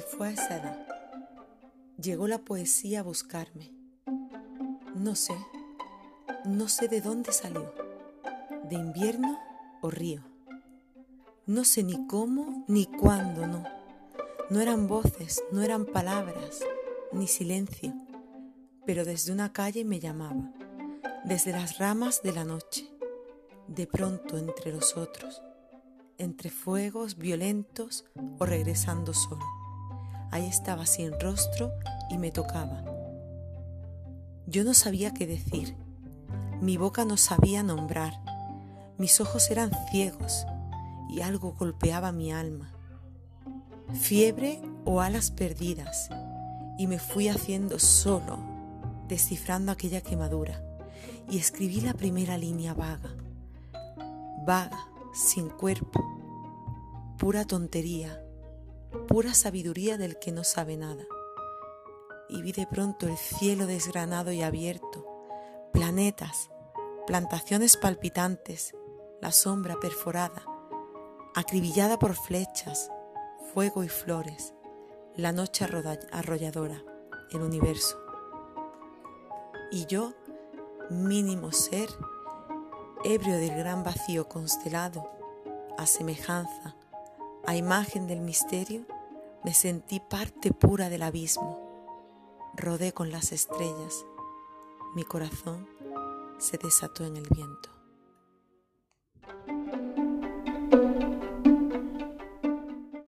fue a esa edad. Llegó la poesía a buscarme. No sé, no sé de dónde salió, de invierno o río. No sé ni cómo ni cuándo, no. No eran voces, no eran palabras, ni silencio, pero desde una calle me llamaba, desde las ramas de la noche, de pronto entre los otros, entre fuegos violentos o regresando solo. Ahí estaba sin rostro y me tocaba. Yo no sabía qué decir, mi boca no sabía nombrar, mis ojos eran ciegos y algo golpeaba mi alma. Fiebre o alas perdidas, y me fui haciendo solo, descifrando aquella quemadura, y escribí la primera línea vaga, vaga, sin cuerpo, pura tontería, pura sabiduría del que no sabe nada. Y vi de pronto el cielo desgranado y abierto, planetas, plantaciones palpitantes, la sombra perforada, acribillada por flechas, fuego y flores, la noche arrolladora, el universo. Y yo, mínimo ser, ebrio del gran vacío constelado, a semejanza, a imagen del misterio, me sentí parte pura del abismo. Rodé con las estrellas, mi corazón se desató en el viento.